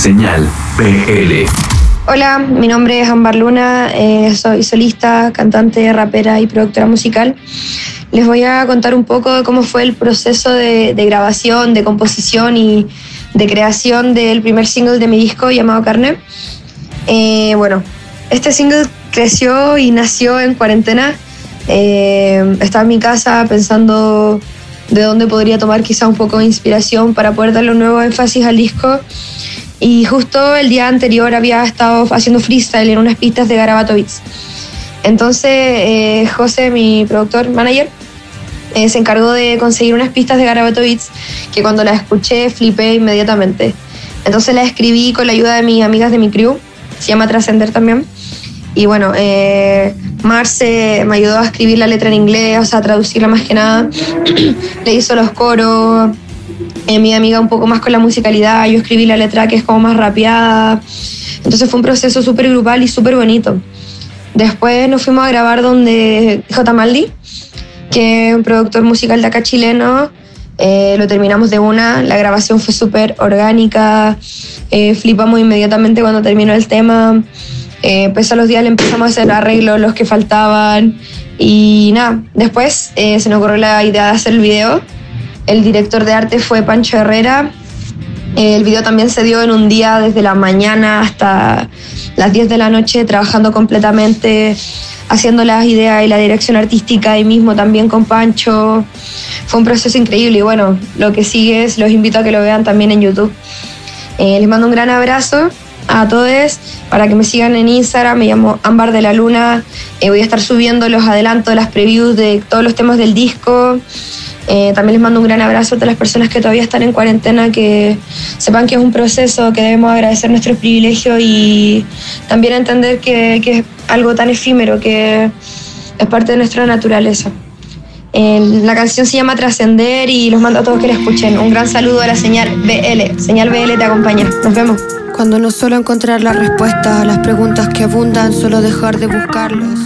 Señal BL. Hola, mi nombre es Ambar Luna, eh, soy solista, cantante, rapera y productora musical. Les voy a contar un poco de cómo fue el proceso de, grabación, de composición y de creación del primer single de mi disco llamado Carne. Eh, bueno, este single creció y nació en cuarentena. Eh, estaba en mi casa pensando de dónde podría tomar quizá un poco de inspiración para poder darle un nuevo énfasis al disco. Y justo el día anterior había estado haciendo freestyle en unas pistas de Garabato Beats. Entonces eh, José, mi productor, manager, eh, se encargó de conseguir unas pistas de Garabato Beats que cuando las escuché flipé inmediatamente. Entonces las escribí con la ayuda de mis amigas de mi crew, se llama Trascender también. Y bueno, eh, Marce me ayudó a escribir la letra en inglés, o sea, a traducirla más que nada. Le hizo los coros. Eh, mi amiga un poco más con la musicalidad. Yo escribí la letra que es como más rapeada. Entonces fue un proceso súper grupal y súper bonito. Después nos fuimos a grabar donde J. Maldi, que es un productor musical de acá chileno. Eh, lo terminamos de una. La grabación fue súper orgánica. Eh, flipamos inmediatamente cuando terminó el tema. Eh, pues a los días le empezamos a hacer arreglos, los que faltaban. Y nada, después eh, se nos ocurrió la idea de hacer el video. El director de arte fue Pancho Herrera. El video también se dio en un día desde la mañana hasta las 10 de la noche, trabajando completamente, haciendo las ideas y la dirección artística ahí mismo también con Pancho. Fue un proceso increíble y bueno, lo que sigue es, los invito a que lo vean también en YouTube. Eh, les mando un gran abrazo a todos para que me sigan en Instagram. Me llamo Ámbar de la Luna. Eh, voy a estar subiendo los adelantos, las previews de todos los temas del disco. Eh, también les mando un gran abrazo a todas las personas que todavía están en cuarentena, que sepan que es un proceso, que debemos agradecer nuestros privilegios y también entender que, es algo tan efímero, que es parte de nuestra naturaleza. Eh, la canción se llama Trascender y los mando a todos que la escuchen. Un gran saludo a la señal BL. Señal BL te acompaña. Nos vemos. Cuando no solo encontrar la respuesta a las preguntas que abundan, solo dejar de buscarlos.